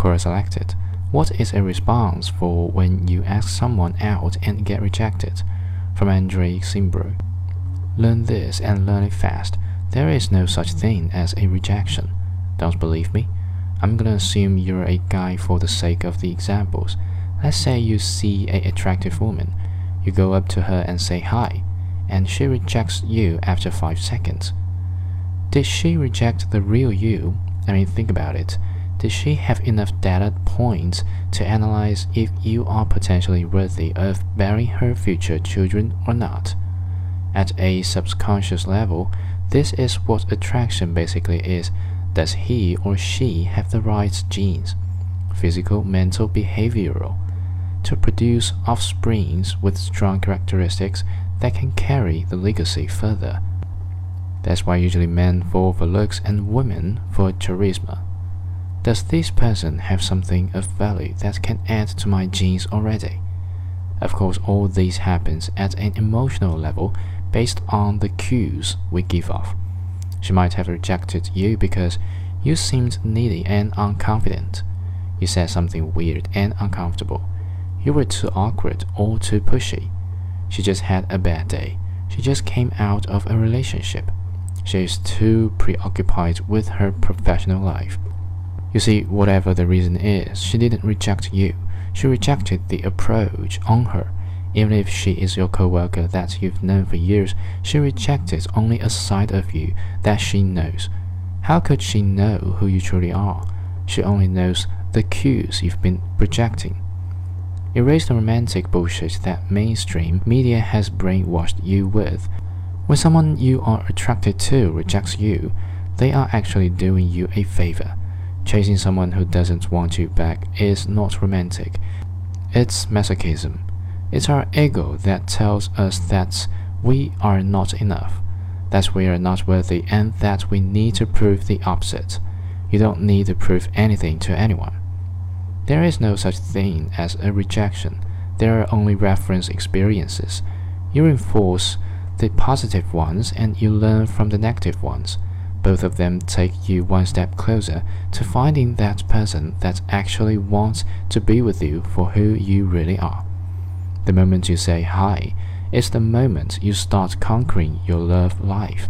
Quora selected. What is a response for when you ask someone out and get rejected? From Andre Simbro. Learn this and learn it fast. There is no such thing as a rejection. Don't believe me? I'm gonna assume you're a guy for the sake of the examples. Let's say you see a attractive woman. You go up to her and say hi, and she rejects you after 5 seconds. Did she reject the real you? I mean, think about it. Did she have enough data points to analyze if you are potentially worthy of bearing her future children or not? At a subconscious level, this is what attraction basically is. Does he or she have the right genes, physical, mental, behavioral, to produce offsprings with strong characteristics that can carry the legacy further? That's why usually men fall for looks and women for charisma. Does this person have something of value that can add to my genes already? Of course, all this happens at an emotional level based on the cues we give off. She might have rejected you because you seemed needy and unconfident. You said something weird and uncomfortable. You were too awkward or too pushy. She just had a bad day. She just came out of a relationship. She is too preoccupied with her professional life. You see, whatever the reason is, she didn't reject you. She rejected the approach on her. Even if she is your coworker that you've known for years, she rejected only a side of you that she knows. How could she know who you truly are? She only knows the cues you've been projecting. Erase the romantic bullshit that mainstream media has brainwashed you with. When someone you are attracted to rejects you, they are actually doing you a favor. Chasing someone who doesn't want you back is not romantic. It's masochism. It's our ego that tells us that we are not enough, that we are not worthy, and that we need to prove the opposite. You don't need to prove anything to anyone. There is no such thing as a rejection. There are only reference experiences. You reinforce the positive ones and you learn from the negative ones. Both of them take you one step closer to finding that person that actually wants to be with you for who you really are. The moment you say hi is the moment you start conquering your love life.